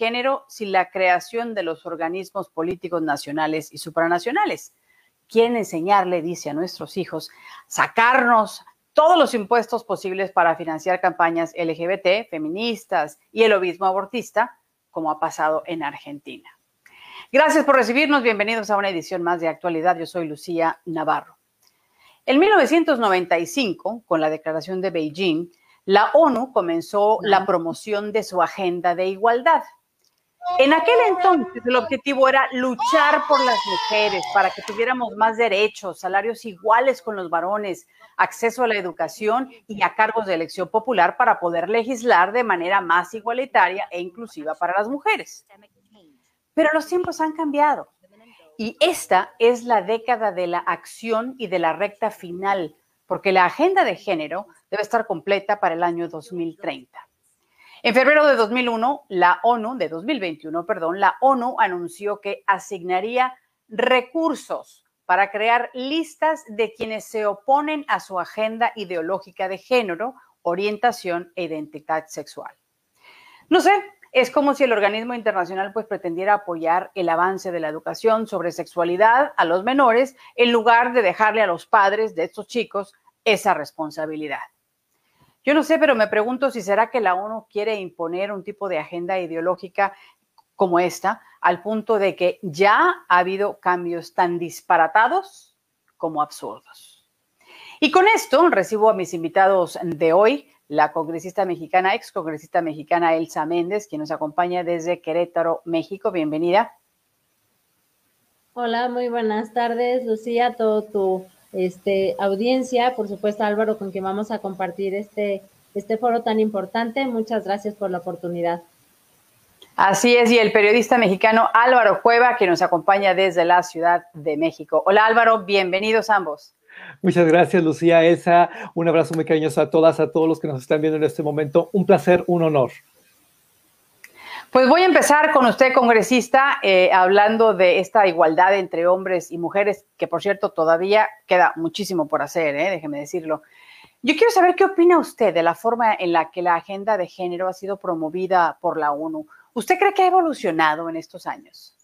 género sin la creación de los organismos políticos nacionales y supranacionales. Quieren enseñarle, dice a nuestros hijos, sacarnos todos los impuestos posibles para financiar campañas LGBT, feministas y el obismo abortista, como ha pasado en Argentina. Gracias por recibirnos. Bienvenidos a una edición más de actualidad. Yo soy Lucía Navarro. En 1995, con la declaración de Beijing, la ONU comenzó la promoción de su agenda de igualdad. En aquel entonces el objetivo era luchar por las mujeres para que tuviéramos más derechos, salarios iguales con los varones, acceso a la educación y a cargos de elección popular para poder legislar de manera más igualitaria e inclusiva para las mujeres. Pero los tiempos han cambiado y esta es la década de la acción y de la recta final, porque la agenda de género debe estar completa para el año 2030. En febrero de 2001, la ONU, de 2021, perdón, la ONU anunció que asignaría recursos para crear listas de quienes se oponen a su agenda ideológica de género, orientación e identidad sexual. No sé, es como si el organismo internacional pues pretendiera apoyar el avance de la educación sobre sexualidad a los menores en lugar de dejarle a los padres de estos chicos esa responsabilidad. Yo no sé, pero me pregunto si será que la ONU quiere imponer un tipo de agenda ideológica como esta, al punto de que ya ha habido cambios tan disparatados como absurdos. Y con esto recibo a mis invitados de hoy, la congresista mexicana, ex congresista mexicana Elsa Méndez, quien nos acompaña desde Querétaro, México. Bienvenida. Hola, muy buenas tardes, Lucía, todo tu este, audiencia, por supuesto Álvaro, con quien vamos a compartir este, este foro tan importante. Muchas gracias por la oportunidad. Así es, y el periodista mexicano Álvaro Cueva, que nos acompaña desde la Ciudad de México. Hola Álvaro, bienvenidos ambos. Muchas gracias, Lucía, Elsa. Un abrazo muy cariñoso a todas, a todos los que nos están viendo en este momento. Un placer, un honor. Pues voy a empezar con usted, congresista, eh, hablando de esta igualdad entre hombres y mujeres, que por cierto todavía queda muchísimo por hacer, eh, déjeme decirlo. Yo quiero saber qué opina usted de la forma en la que la agenda de género ha sido promovida por la ONU. ¿Usted cree que ha evolucionado en estos años?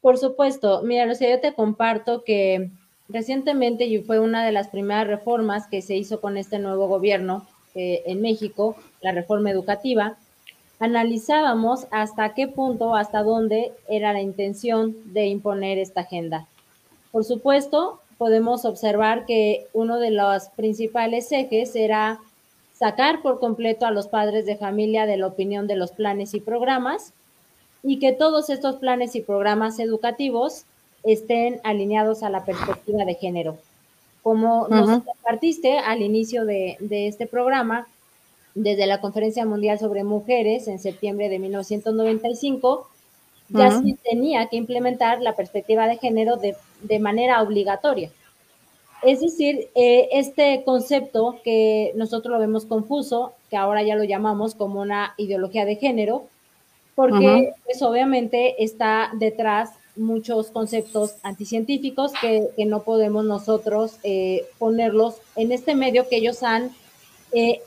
Por supuesto. Mira, Lucía, yo te comparto que recientemente fue una de las primeras reformas que se hizo con este nuevo gobierno eh, en México, la reforma educativa analizábamos hasta qué punto, hasta dónde era la intención de imponer esta agenda. Por supuesto, podemos observar que uno de los principales ejes era sacar por completo a los padres de familia de la opinión de los planes y programas y que todos estos planes y programas educativos estén alineados a la perspectiva de género. Como nos compartiste al inicio de, de este programa, desde la Conferencia Mundial sobre Mujeres en septiembre de 1995, ya se tenía que implementar la perspectiva de género de, de manera obligatoria. Es decir, eh, este concepto que nosotros lo vemos confuso, que ahora ya lo llamamos como una ideología de género, porque pues obviamente está detrás muchos conceptos anticientíficos que, que no podemos nosotros eh, ponerlos en este medio que ellos han eh,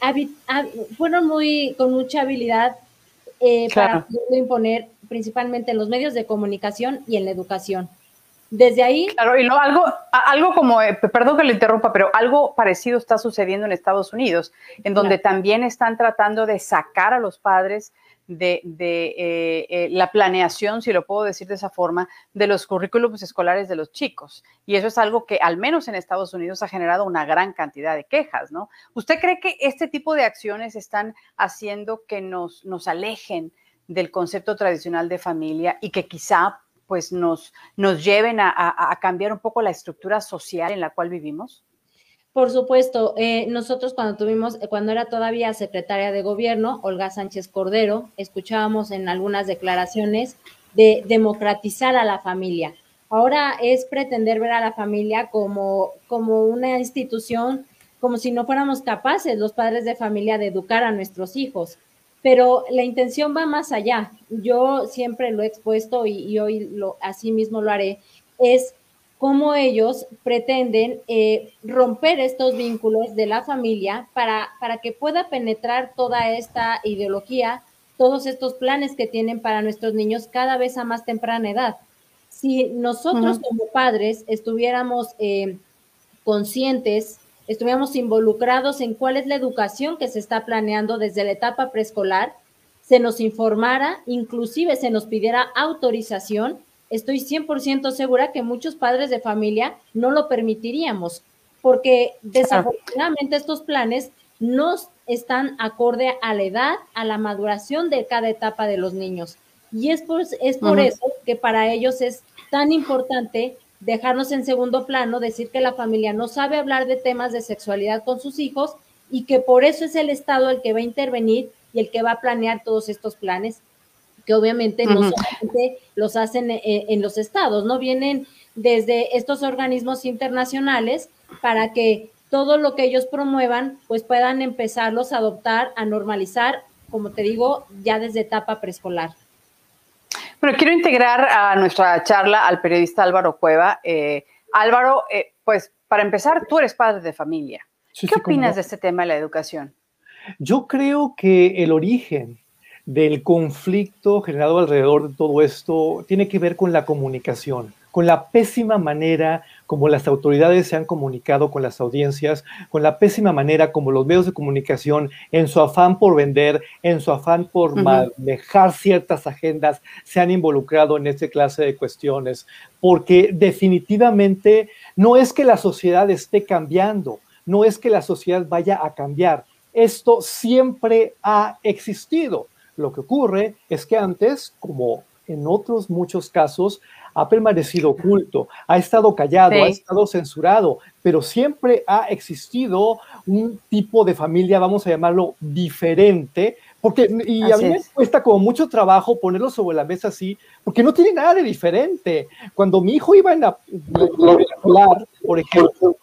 fueron muy con mucha habilidad eh, para imponer principalmente en los medios de comunicación y en la educación. Desde ahí. Claro, y algo, algo como, eh, perdón que le interrumpa, pero algo parecido está sucediendo en Estados Unidos, en donde también están tratando de sacar a los padres de, eh, eh, la planeación, si lo puedo decir de esa forma, de los currículums escolares de los chicos. Y eso es algo que al menos en Estados Unidos ha generado una gran cantidad de quejas, ¿no? ¿Usted cree que este tipo de acciones están haciendo que nos, nos alejen del concepto tradicional de familia y que quizá pues nos, nos lleven a cambiar un poco la estructura social en la cual vivimos? Por supuesto, eh, nosotros cuando tuvimos, eh, cuando era todavía secretaria de gobierno, Olga Sánchez Cordero, escuchábamos en algunas declaraciones de democratizar a la familia. Ahora es pretender ver a la familia como, como una institución, como si no fuéramos capaces los padres de familia de educar a nuestros hijos. Pero la intención va más allá. Yo siempre lo he expuesto y, hoy lo, así mismo lo haré, es cómo ellos pretenden eh, romper estos vínculos de la familia para, para que pueda penetrar toda esta ideología, todos estos planes que tienen para nuestros niños cada vez a más temprana edad. Si nosotros como padres estuviéramos eh, conscientes, estuviéramos involucrados en cuál es la educación que se está planeando desde la etapa preescolar, se nos informara, inclusive se nos pidiera autorización, estoy 100% segura que muchos padres de familia no lo permitiríamos, porque desafortunadamente estos planes no están acorde a la edad, a la maduración de cada etapa de los niños. Y es por, es por eso que para ellos es tan importante dejarnos en segundo plano, decir que la familia no sabe hablar de temas de sexualidad con sus hijos y que por eso es el Estado el que va a intervenir y el que va a planear todos estos planes, que obviamente no solamente los hacen en, en los estados, ¿no? Vienen desde estos organismos internacionales para que todo lo que ellos promuevan, pues puedan empezarlos a adoptar, a normalizar, como te digo, ya desde etapa preescolar. Bueno, quiero integrar a nuestra charla al periodista Álvaro Cueva. Eh, Álvaro, eh, pues para empezar, tú eres padre de familia. ¿Qué opinas de este tema de la educación? Yo creo que el origen del conflicto generado alrededor de todo esto tiene que ver con la comunicación, con la pésima manera como las autoridades se han comunicado con las audiencias, con la pésima manera como los medios de comunicación, en su afán por vender, en su afán por manejar ciertas agendas, se han involucrado en este clase de cuestiones, porque definitivamente no es que la sociedad esté cambiando, no es que la sociedad vaya a cambiar, esto siempre ha existido. Lo que ocurre es que antes, como en otros muchos casos, ha permanecido oculto, ha estado callado, ha estado censurado, pero siempre ha existido un tipo de familia, vamos a llamarlo diferente, porque, y a mí me cuesta como mucho trabajo ponerlo sobre la mesa así, porque no tiene nada de diferente. Cuando mi hijo iba en la, escolar, por ejemplo,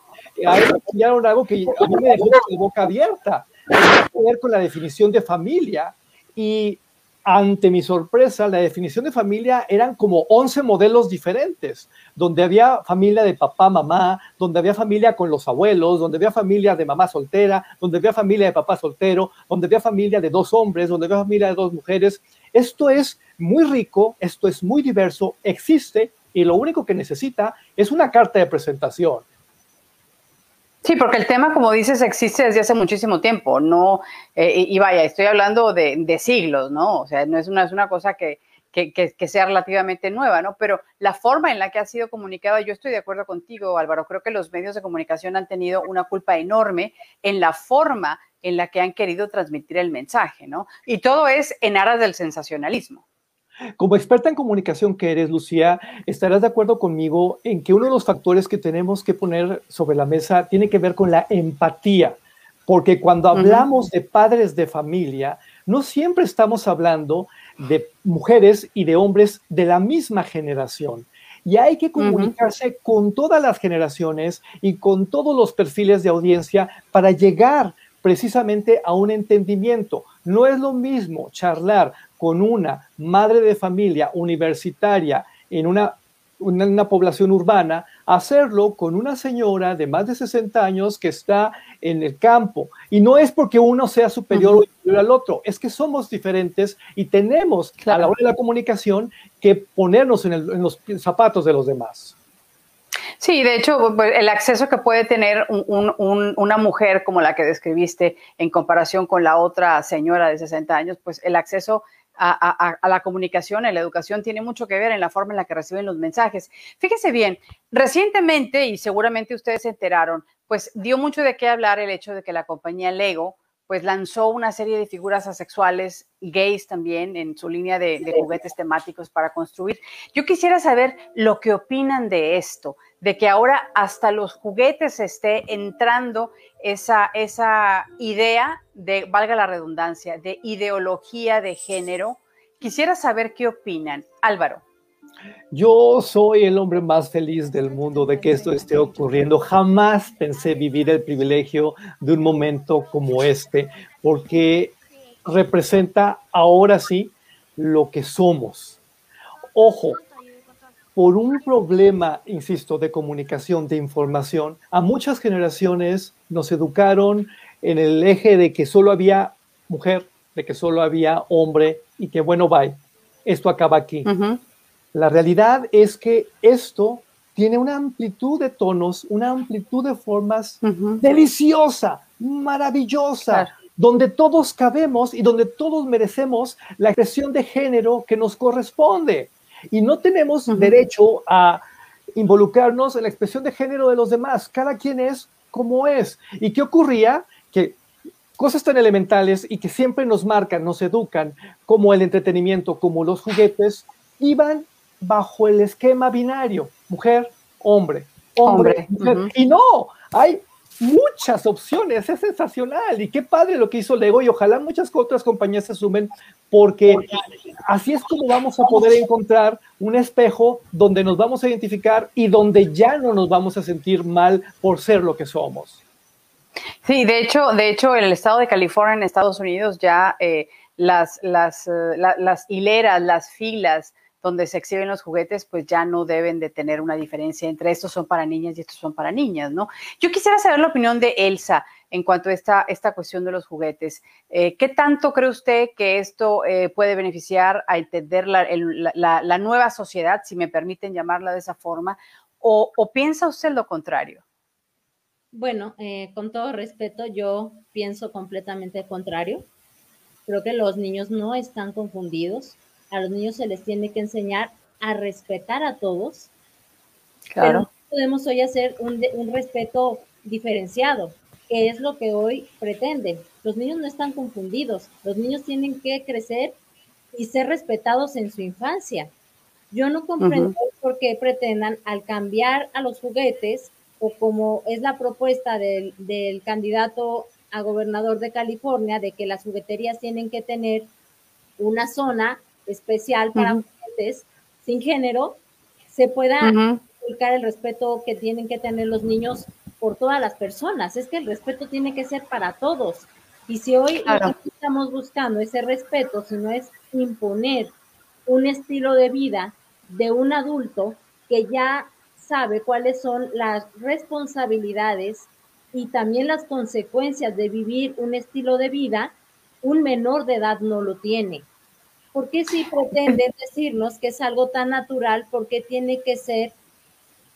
a él enseñaron algo que a mí me dejó de boca abierta, tiene que ver con la definición de familia, y ante mi sorpresa, la definición de familia eran como 11 modelos diferentes, donde había familia de papá, mamá, donde había familia con los abuelos, donde había familia de mamá soltera, donde había familia de papá soltero, donde había familia de dos hombres, donde había familia de dos mujeres. Esto es muy rico, esto es muy diverso, existe y lo único que necesita es una carta de presentación. Sí, porque el tema, como dices, existe desde hace muchísimo tiempo, no, eh, y vaya, estoy hablando de, siglos, ¿no? O sea, no es una, es una cosa que, que, sea relativamente nueva, ¿no? Pero la forma en la que ha sido comunicada, yo estoy de acuerdo contigo, Álvaro, creo que los medios de comunicación han tenido una culpa enorme en la forma en la que han querido transmitir el mensaje, ¿no? Y todo es en aras del sensacionalismo. Como experta en comunicación que eres, Lucía, estarás de acuerdo conmigo en que uno de los factores que tenemos que poner sobre la mesa tiene que ver con la empatía, porque cuando hablamos de padres de familia, no siempre estamos hablando de mujeres y de hombres de la misma generación. Y hay que comunicarse con todas las generaciones y con todos los perfiles de audiencia para llegar precisamente a un entendimiento. No es lo mismo charlar con una madre de familia universitaria en una, una, población urbana, hacerlo con una señora de más de 60 años que está en el campo. Y no es porque uno sea superior o inferior al otro, es que somos diferentes y tenemos a la hora de la comunicación que ponernos en, en los zapatos de los demás. Sí, de hecho, el acceso que puede tener una mujer como la que describiste en comparación con la otra señora de 60 años, pues el acceso a, la comunicación, a la educación, tiene mucho que ver en la forma en la que reciben los mensajes. Fíjese bien, recientemente, y seguramente ustedes se enteraron, pues dio mucho de qué hablar el hecho de que la compañía Lego pues lanzó una serie de figuras asexuales gays también en su línea de, de, juguetes temáticos para construir. Yo quisiera saber lo que opinan de esto, de que ahora hasta los juguetes esté entrando esa, esa idea de, valga la redundancia, de ideología de género. Quisiera saber qué opinan. Álvaro. Yo soy el hombre más feliz del mundo de que esto esté ocurriendo. Jamás pensé vivir el privilegio de un momento como este, porque representa ahora sí lo que somos. Ojo, por un problema, insisto, de comunicación, de información, a muchas generaciones nos educaron en el eje de que solo había mujer, de que solo había hombre, y que bueno, bye, esto acaba aquí. La realidad es que esto tiene una amplitud de tonos, una amplitud de formas deliciosa, maravillosa, donde todos cabemos y donde todos merecemos la expresión de género que nos corresponde. Y no tenemos derecho a involucrarnos en la expresión de género de los demás. Cada quien es como es. ¿Y qué ocurría? Que cosas tan elementales y que siempre nos marcan, nos educan, como el entretenimiento, como los juguetes, iban bajo el esquema binario, mujer, hombre, hombre, mujer. Y no, hay muchas opciones, es sensacional y qué padre lo que hizo Lego y ojalá muchas otras compañías se sumen porque así es como vamos a poder encontrar un espejo donde nos vamos a identificar y donde ya no nos vamos a sentir mal por ser lo que somos. Sí, de hecho, de hecho, el estado de California en Estados Unidos ya eh, las, las, eh, las hileras, las filas donde se exhiben los juguetes, pues ya no deben de tener una diferencia entre estos son para niñas y estos son para niñas, ¿no? Yo quisiera saber la opinión de Elsa en cuanto a esta, esta cuestión de los juguetes. Eh, ¿Qué tanto cree usted que esto eh, puede beneficiar a entender la, nueva sociedad, si me permiten llamarla de esa forma, o, piensa usted lo contrario? Bueno, eh, con todo respeto, yo pienso completamente contrario. Creo que los niños no están confundidos a los niños se les tiene que enseñar a respetar a todos. Claro. Pero podemos hoy hacer un, un respeto diferenciado, que es lo que hoy pretenden. Los niños no están confundidos, los niños tienen que crecer y ser respetados en su infancia. Yo no comprendo por qué pretendan al cambiar a los juguetes o como es la propuesta del, del candidato a gobernador de California de que las jugueterías tienen que tener una zona especial para mujeres sin género, se pueda uh el respeto que tienen que tener los niños por todas las personas. Es que el respeto tiene que ser para todos. Y si hoy estamos buscando ese respeto, si no es imponer un estilo de vida de un adulto que ya sabe cuáles son las responsabilidades y también las consecuencias de vivir un estilo de vida, un menor de edad no lo tiene. ¿Por qué si pretenden decirnos que es algo tan natural, por qué tiene que ser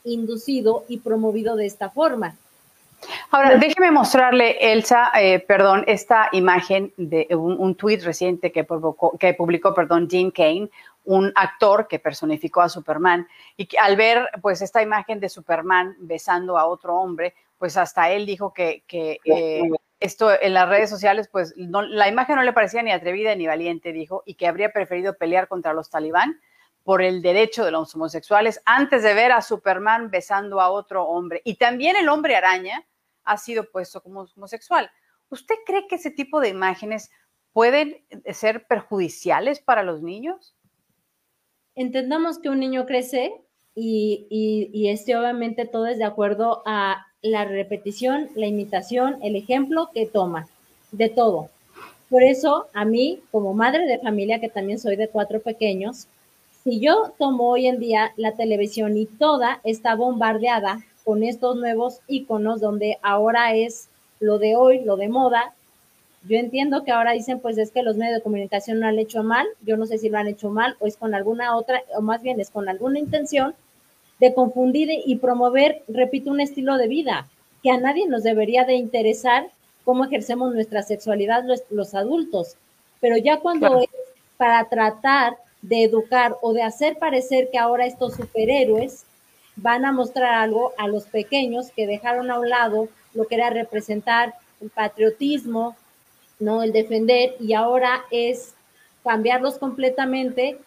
inducido y promovido de esta forma? Ahora, déjeme mostrarle, Elsa, eh, perdón, esta imagen de un, un tuit reciente que, que publicó, perdón, Jim Kane, un actor que personificó a Superman, y que al ver pues esta imagen de Superman besando a otro hombre, pues hasta él dijo que, eh, esto en las redes sociales, pues la imagen no le parecía ni atrevida ni valiente, dijo, y que habría preferido pelear contra los talibán por el derecho de los homosexuales antes de ver a Superman besando a otro hombre. Y también el hombre araña ha sido puesto como homosexual. ¿Usted cree que ese tipo de imágenes pueden ser perjudiciales para los niños? Entendamos que un niño crece y, y, y este obviamente todo es de acuerdo a la repetición, la imitación, el ejemplo que toma, de todo. Por eso, a mí, como madre de familia, que también soy de cuatro pequeños, si yo tomo hoy en día la televisión y toda está bombardeada con estos nuevos iconos donde ahora es lo de hoy, lo de moda, yo entiendo que ahora dicen, pues es que los medios de comunicación no han hecho mal, yo no sé si lo han hecho mal o es con alguna otra, o más bien es con alguna intención, de confundir y promover, repito, un estilo de vida que a nadie nos debería de interesar cómo ejercemos nuestra sexualidad los, adultos. Pero ya cuando es para tratar de educar o de hacer parecer que ahora estos superhéroes van a mostrar algo a los pequeños que dejaron a un lado lo que era representar el patriotismo, no el defender y ahora es cambiarlos completamente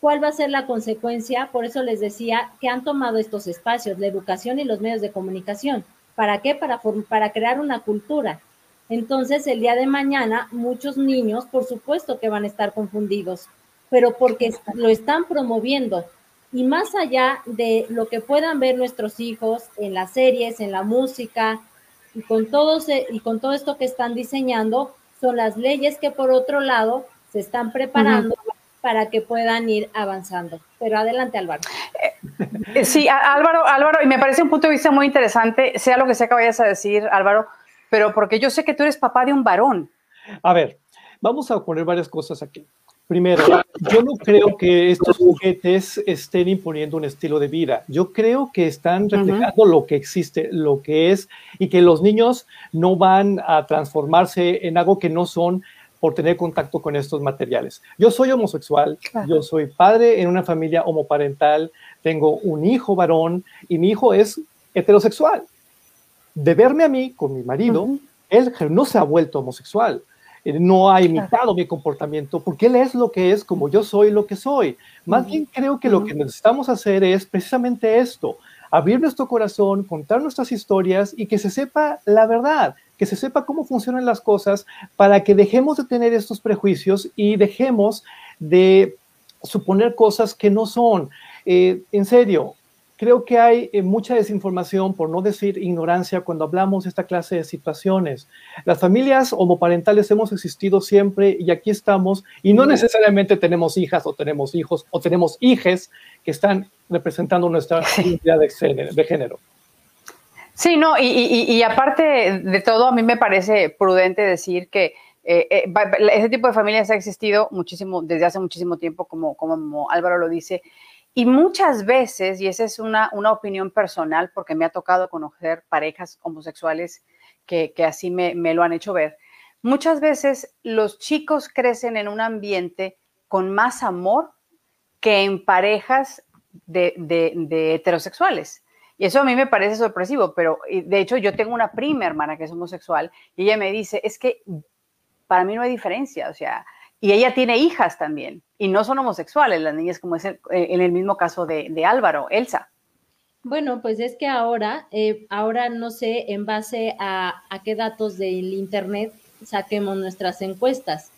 ¿Cuál va a ser la consecuencia? Por eso les decía que han tomado estos espacios, la educación y los medios de comunicación. ¿Para qué? Para, para crear una cultura. Entonces, el día de mañana, muchos niños, por supuesto que van a estar confundidos, pero porque lo están promoviendo. Y más allá de lo que puedan ver nuestros hijos en las series, en la música, y con, todo y con todo esto que están diseñando, son las leyes que por otro lado se están preparando para que puedan ir avanzando. Pero adelante, Álvaro. Eh, sí, Álvaro, Álvaro, y me parece un punto de vista muy interesante, sea lo que sea que vayas a decir, Álvaro, pero porque yo sé que tú eres papá de un varón. A ver, vamos a poner varias cosas aquí. Primero, yo no creo que estos juguetes estén imponiendo un estilo de vida. Yo creo que están reflejando lo que existe, lo que es, y que los niños no van a transformarse en algo que no son por tener contacto con estos materiales. Yo soy homosexual, yo soy padre en una familia homoparental, tengo un hijo varón y mi hijo es heterosexual. De verme a mí con mi marido, él no se ha vuelto homosexual. Eh, no ha imitado mi comportamiento, porque él es lo que es como yo soy lo que soy. Más bien creo que lo que necesitamos hacer es precisamente esto, abrir nuestro corazón, contar nuestras historias y que se sepa la verdad, que se sepa cómo funcionan las cosas para que dejemos de tener estos prejuicios y dejemos de suponer cosas que no son. Eh, en serio, creo que hay eh, mucha desinformación, por no decir ignorancia, cuando hablamos de esta clase de situaciones. Las familias homoparentales hemos existido siempre y aquí estamos, y no necesariamente tenemos hijas o tenemos hijos o tenemos hijes que están representando nuestra identidad de género. Sí, no, y, aparte de todo, a mí me parece prudente decir que eh, eh, ese tipo de familias ha existido muchísimo, desde hace muchísimo tiempo, como, Álvaro lo dice, y muchas veces, y esa es una, opinión personal, porque me ha tocado conocer parejas homosexuales que, así me, lo han hecho ver, muchas veces los chicos crecen en un ambiente con más amor que en parejas de, de, heterosexuales. Y eso a mí me parece sorpresivo, pero de hecho yo tengo una prima hermana que es homosexual y ella me dice, es que para mí no hay diferencia, o sea, y ella tiene hijas también, y no son homosexuales las niñas, como es eh, en el mismo caso de, Álvaro, Elsa. Bueno, pues es que ahora, eh, ahora no sé en base a, a qué datos del Internet saquemos nuestras encuestas.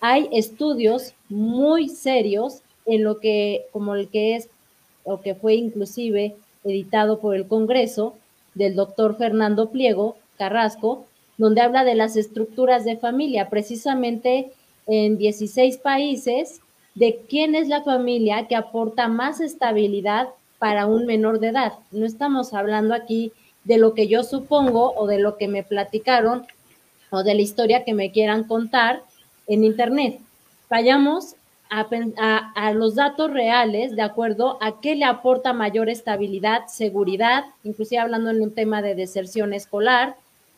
Hay estudios muy serios en lo que, como el que es, o que fue inclusive editado por el Congreso, del doctor Fernando Pliego Carrasco, donde habla de las estructuras de familia, precisamente en 16 países de quién es la familia que aporta más estabilidad para un menor de edad. No estamos hablando aquí de lo que yo supongo o de lo que me platicaron o de la historia que me quieran contar en Internet. Vayamos a, a, los datos reales de acuerdo a qué le aporta mayor estabilidad, seguridad, inclusive hablando en un tema de deserción escolar,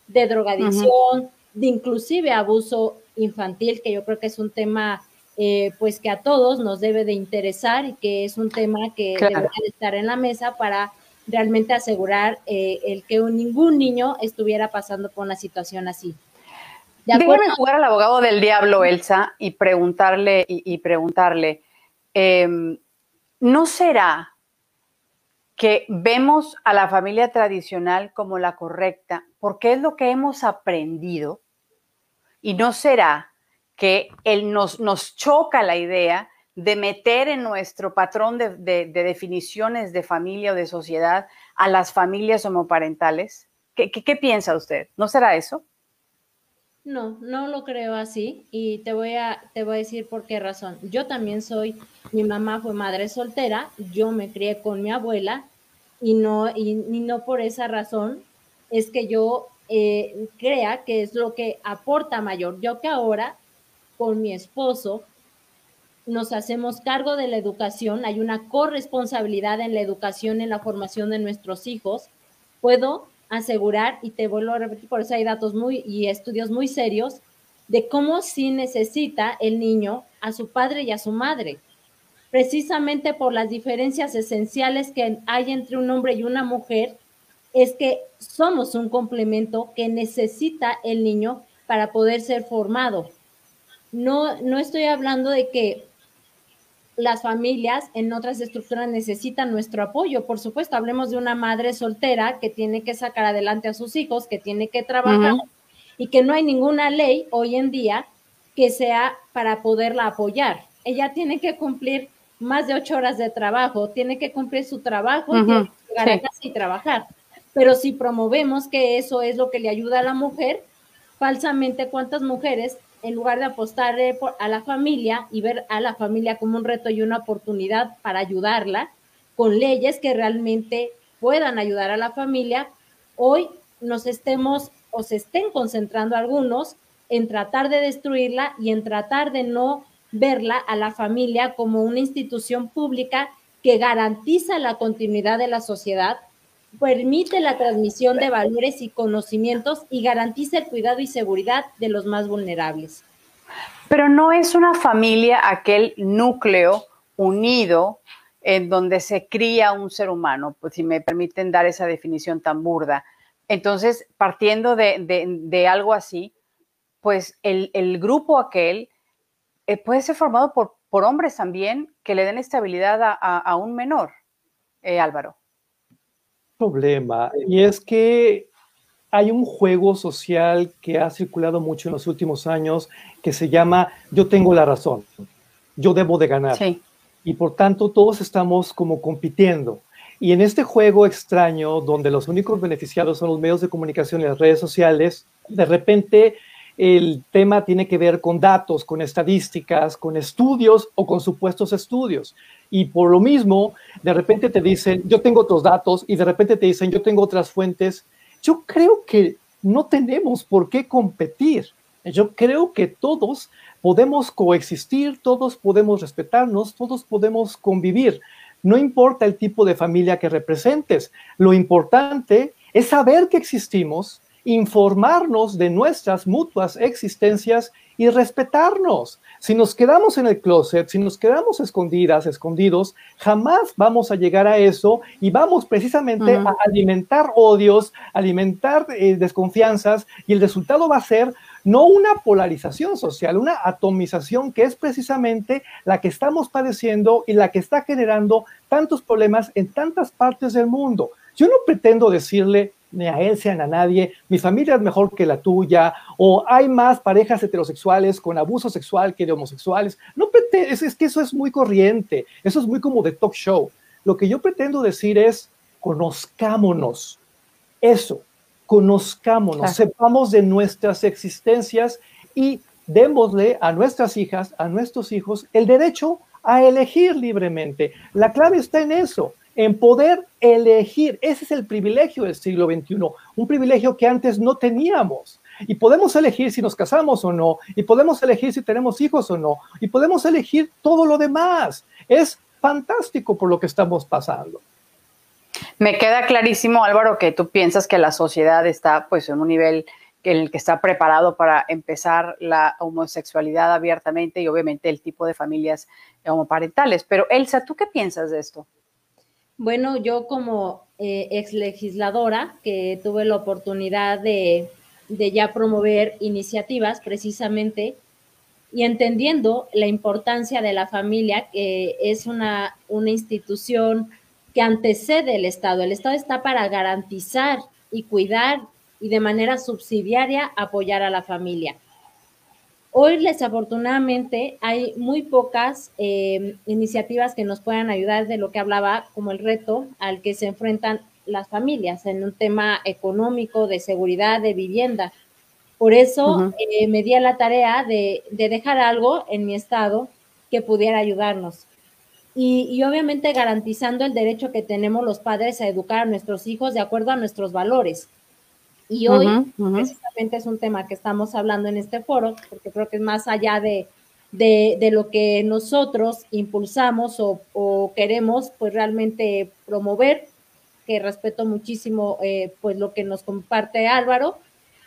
de drogadicción, de inclusive abuso infantil, que yo creo que es un tema eh, pues que a todos nos debe de interesar y que es un tema que debe estar en la mesa para realmente asegurar eh, el que ningún niño estuviera pasando por una situación así. Déjame jugar al abogado del diablo, Elsa, y preguntarle, y, preguntarle, em, ¿no será que vemos a la familia tradicional como la correcta porque es lo que hemos aprendido? ¿Y no será que él nos, nos choca la idea de meter en nuestro patrón de, definiciones de familia o de sociedad a las familias homoparentales? ¿Qué, qué, piensa usted? ¿No será eso? No, no lo creo así y te voy a te voy a decir por qué razón. Yo también soy, mi mamá fue madre soltera, yo me crié con mi abuela y no y no por esa razón es que yo eh, crea que es lo que aporta mayor. Yo que ahora con mi esposo nos hacemos cargo de la educación, hay una corresponsabilidad en la educación, en la formación de nuestros hijos, puedo asegurar, y te vuelvo a repetir, por eso hay datos muy y estudios muy serios, de cómo sí necesita el niño a su padre y a su madre, precisamente por las diferencias esenciales que hay entre un hombre y una mujer es que somos un complemento que necesita el niño para poder ser formado. No, no estoy hablando de que las familias en otras estructuras necesitan nuestro apoyo. Por supuesto, hablemos de una madre soltera que tiene que sacar adelante a sus hijos, que tiene que trabajar y que no hay ninguna ley hoy en día que sea para poderla apoyar. Ella tiene que cumplir más de ocho horas de trabajo, tiene que cumplir su trabajo y tiene que llegar a casa y trabajar. Pero si promovemos que eso es lo que le ayuda a la mujer, falsamente cuántas mujeres, en lugar de apostar a la familia y ver a la familia como un reto y una oportunidad para ayudarla, con leyes que realmente puedan ayudar a la familia, hoy nos estemos o se estén concentrando algunos en tratar de destruirla y en tratar de no verla a la familia como una institución pública que garantiza la continuidad de la sociedad, permite la transmisión de valores y conocimientos y garantiza el cuidado y seguridad de los más vulnerables. Pero no es una familia aquel núcleo unido en donde se cría un ser humano, pues si me permiten dar esa definición tan burda. Entonces, partiendo de, algo así, pues el, grupo aquel eh, puede ser formado por, por, hombres también que le den estabilidad a, un menor, eh, Álvaro. Problema, y es que hay un juego social que ha circulado mucho en los últimos años que se llama yo tengo la razón, yo debo de ganar. Sí y por tanto todos estamos como compitiendo. Y en este juego extraño, donde los únicos beneficiados son los medios de comunicación y las redes sociales, de repente el tema tiene que ver con datos, con estadísticas, con estudios o con supuestos estudios. Y por lo mismo, de repente te dicen, yo tengo otros datos y de repente te dicen, yo tengo otras fuentes. Yo creo que no tenemos por qué competir. Yo creo que todos podemos coexistir, todos podemos respetarnos, todos podemos convivir. No importa el tipo de familia que representes, lo importante es saber que existimos, informarnos de nuestras mutuas existencias y respetarnos. Si nos quedamos en el closet, si nos quedamos escondidas, escondidos, jamás vamos a llegar a eso y vamos precisamente a alimentar odios, alimentar eh, desconfianzas y el resultado va a ser no una polarización social, una atomización que es precisamente la que estamos padeciendo y la que está generando tantos problemas en tantas partes del mundo. Yo no pretendo decirle ni a él, sean a nadie, mi familia es mejor que la tuya, o hay más parejas heterosexuales con abuso sexual que de homosexuales. No es, es que eso es muy corriente, eso es muy como de talk show. Lo que yo pretendo decir es, conozcámonos. Eso, conozcámonos, sepamos de nuestras existencias y démosle a nuestras hijas, a nuestros hijos, el derecho a elegir libremente. La clave está en eso, en poder elegir. Ese es el privilegio del siglo XXI, un privilegio que antes no teníamos. Y podemos elegir si nos casamos o no, y podemos elegir si tenemos hijos o no, y podemos elegir todo lo demás. Es fantástico por lo que estamos pasando. Me queda clarísimo, Álvaro, que tú piensas que la sociedad está pues en un nivel en el que está preparado para empezar la homosexualidad abiertamente y obviamente el tipo de familias homoparentales. Pero Elsa, ¿tú qué piensas de esto? Bueno, yo como eh, ex legisladora que tuve la oportunidad de, ya promover iniciativas precisamente y entendiendo la importancia de la familia, que es una, una institución que antecede el Estado. El Estado está para garantizar y cuidar y de manera subsidiaria apoyar a la familia. Hoy, desafortunadamente, hay muy pocas eh, iniciativas que nos puedan ayudar de lo que hablaba como el reto al que se enfrentan las familias en un tema económico, de seguridad, de vivienda. Por eso eh, me di a la tarea de, de dejar algo en mi estado que pudiera ayudarnos y, obviamente garantizando el derecho que tenemos los padres a educar a nuestros hijos de acuerdo a nuestros valores. Y hoy precisamente es un tema que estamos hablando en este foro, porque creo que es más allá de, de, lo que nosotros impulsamos o, queremos pues realmente promover, que respeto muchísimo eh, pues lo que nos comparte Álvaro,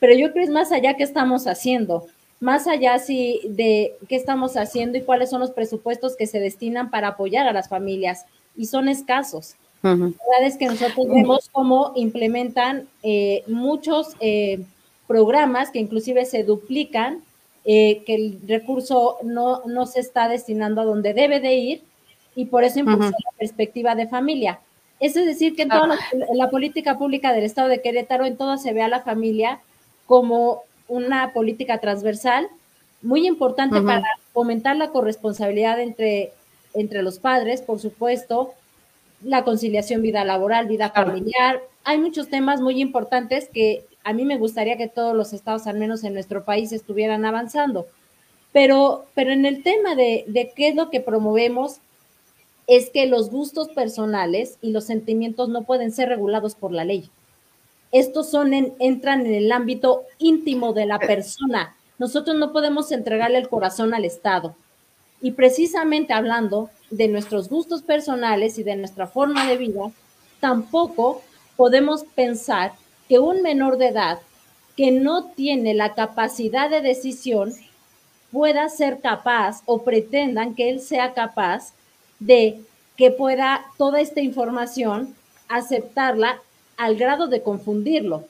pero yo creo que es más allá que estamos haciendo más allá si de qué estamos haciendo y cuáles son los presupuestos que se destinan para apoyar a las familias, y son escasos. La verdad es que nosotros vemos cómo implementan eh, muchos eh, programas que inclusive se duplican, eh, que el recurso no, no se está destinando a donde debe de ir y por eso impulsa la perspectiva de familia. Es decir, que en toda la, la, política pública del Estado de Querétaro, en todo se ve a la familia como una política transversal muy importante para fomentar la corresponsabilidad entre, entre los padres, por supuesto, la conciliación vida laboral, vida familiar. Hay muchos temas muy importantes que a mí me gustaría que todos los estados, al menos en nuestro país, estuvieran avanzando. Pero, pero en el tema de, de qué es lo que promovemos, es que los gustos personales y los sentimientos no pueden ser regulados por la ley estos son entran en el ámbito íntimo de la persona. Nosotros no podemos entregarle el corazón al Estado. Y precisamente hablando de nuestros gustos personales y de nuestra forma de vida, tampoco podemos pensar que un menor de edad que no tiene la capacidad de decisión pueda ser capaz o pretendan que él sea capaz de que pueda toda esta información aceptarla al grado de confundirlo.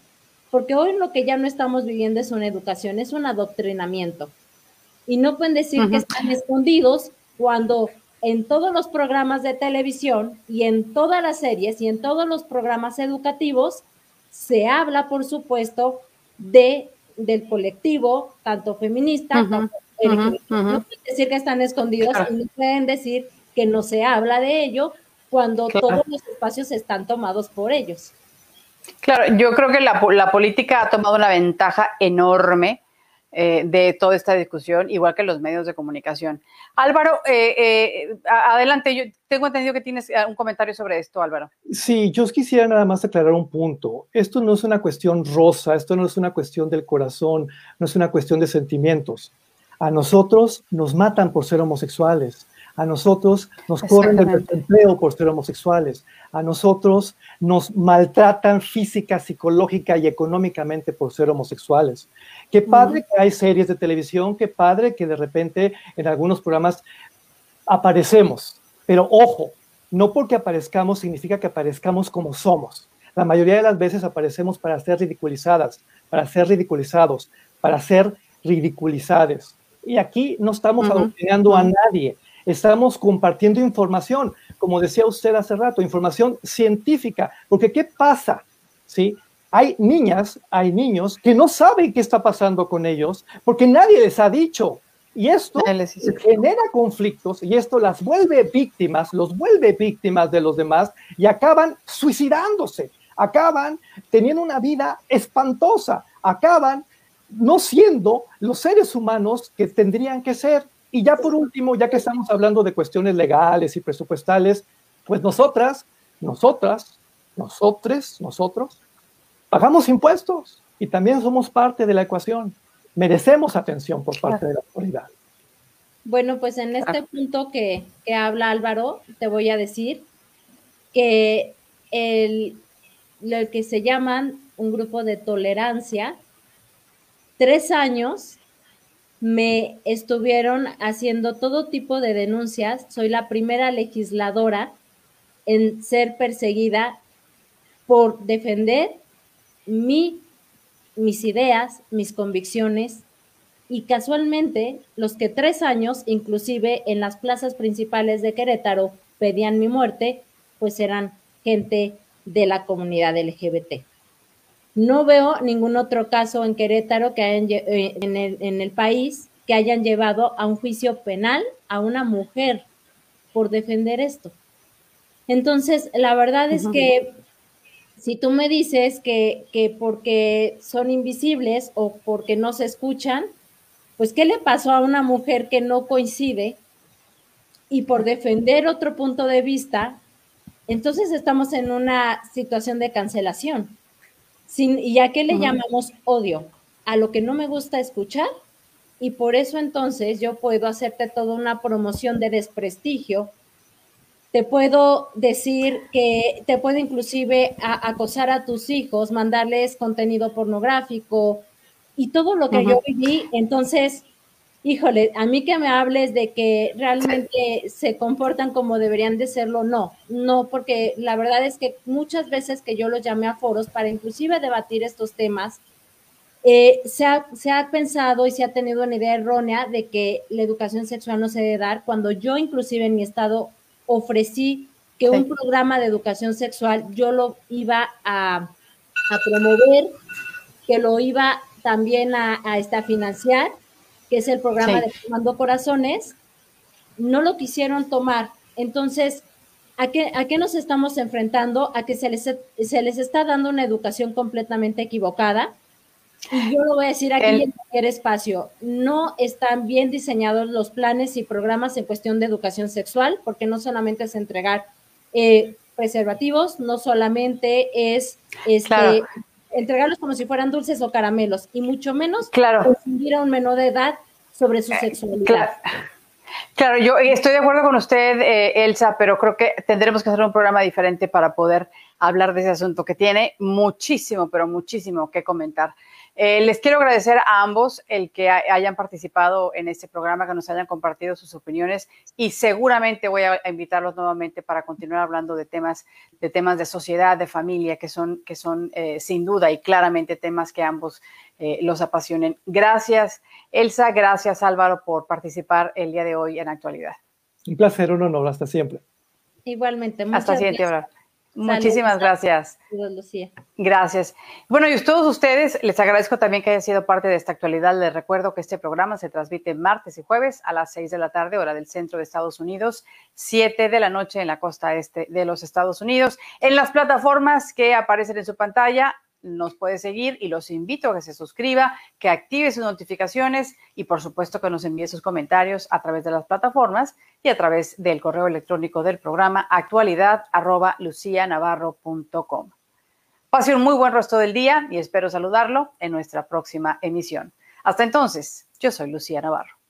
Porque hoy lo que ya no estamos viviendo es una educación, es un adoctrinamiento. Y no pueden decir que están escondidos cuando en todos los programas de televisión y en todas las series y en todos los programas educativos se habla, por supuesto, de, del colectivo, tanto feminista como No pueden decir que están escondidos y no pueden decir que no se habla de ello cuando todos los espacios están tomados por ellos. Claro, yo creo que la, la política ha tomado una ventaja enorme eh, de toda esta discusión, igual que los medios de comunicación. Álvaro, eh, eh, adelante, yo tengo entendido que tienes un comentario sobre esto, Álvaro. Sí, yo quisiera nada más aclarar un punto. Esto no es una cuestión rosa, esto no es una cuestión del corazón, no es una cuestión de sentimientos. A nosotros nos matan por ser homosexuales. A nosotros nos corren del desempleo por ser homosexuales. A nosotros nos maltratan física, psicológica y económicamente por ser homosexuales. Qué padre que hay series de televisión, qué padre que de repente en algunos programas aparecemos. Pero ojo, no porque aparezcamos significa que aparezcamos como somos. La mayoría de las veces aparecemos para ser ridiculizadas, para ser ridiculizados, para ser ridiculizadas. Y aquí no estamos adoctrinando a nadie estamos compartiendo información, como decía usted hace rato, información científica, porque ¿qué pasa? ¿Sí? Hay niñas, hay niños que no saben qué está pasando con ellos porque nadie les ha dicho. Y esto genera conflictos y esto las vuelve víctimas, los vuelve víctimas de los demás y acaban suicidándose, acaban teniendo una vida espantosa, acaban no siendo los seres humanos que tendrían que ser. Y ya por último, ya que estamos hablando de cuestiones legales y presupuestales, pues nosotras, nosotras, nosotros, nosotros, pagamos impuestos y también somos parte de la ecuación. Merecemos atención por parte de la autoridad. Bueno, pues en este punto que, que habla Álvaro, te voy a decir que el, lo que se llaman un grupo de tolerancia, tres años me estuvieron haciendo todo tipo de denuncias. Soy la primera legisladora en ser perseguida por defender mi, mis ideas, mis convicciones. Y casualmente, los que tres años, inclusive en las plazas principales de Querétaro, pedían mi muerte, pues eran gente de la comunidad LGBT. No veo ningún otro caso en Querétaro que hayan, eh, en, el, en el país que hayan llevado a un juicio penal a una mujer por defender esto. Entonces, la verdad es que si tú me dices que, que, porque son invisibles o porque no se escuchan, pues ¿qué le pasó a una mujer que no coincide? Y por defender otro punto de vista, entonces estamos en una situación de cancelación. ¿Y a qué le llamamos odio? A lo que no me gusta escuchar y por eso entonces yo puedo hacerte toda una promoción de desprestigio. Te puedo decir que te puedo inclusive acosar a tus hijos, mandarles contenido pornográfico y todo lo que yo viví. Entonces, híjole, a mí que me hables de que realmente se comportan como deberían de serlo, no, no, porque la verdad es que muchas veces que yo los llamé a foros para inclusive debatir estos temas, eh, se, ha, se, ha, pensado y se ha tenido una idea errónea de que la educación sexual no se debe dar, cuando yo inclusive en mi estado ofrecí que un programa de educación sexual yo lo iba a, a promover, que lo iba también a, a, este, a financiar que es el programa de Tomando Corazones, no lo quisieron tomar. Entonces, ¿a qué, ¿a qué nos estamos enfrentando? A que se les, se les está dando una educación completamente equivocada. Y yo lo voy a decir aquí en cualquier espacio, no están bien diseñados los planes y programas en cuestión de educación sexual, porque no solamente es entregar eh, preservativos, no solamente es este, entregarlos como si fueran dulces o caramelos, y mucho menos claro. confundir a un menor de edad sobre su eh, sexualidad. Claro, yo estoy de acuerdo con usted, eh, Elsa, pero creo que tendremos que hacer un programa diferente para poder hablar de ese asunto que tiene muchísimo, pero muchísimo que comentar. Eh, les quiero agradecer a ambos el que hayan participado en este programa, que nos hayan compartido sus opiniones y seguramente voy a invitarlos nuevamente para continuar hablando de temas de temas de sociedad, de familia, que son que son eh, sin duda y claramente temas que ambos eh, los apasionen. Gracias, Elsa, gracias Álvaro por participar el día de hoy en actualidad. Un placer, un honor, hasta siempre. Igualmente. Hasta siempre, Muchísimas gracias. Lucía. Gracias. Bueno, y a todos ustedes les agradezco también que hayan sido parte de esta actualidad. Les recuerdo que este programa se transmite martes y jueves a las 6 de la tarde, hora del centro de Estados Unidos, 7 de la noche en la costa este de los Estados Unidos, en las plataformas que aparecen en su pantalla nos puede seguir y los invito a que se suscriba, que active sus notificaciones y por supuesto que nos envíe sus comentarios a través de las plataformas y a través del correo electrónico del programa actualidad arroba lucianavarro.com. Pase un muy buen resto del día y espero saludarlo en nuestra próxima emisión. Hasta entonces, yo soy Lucía Navarro.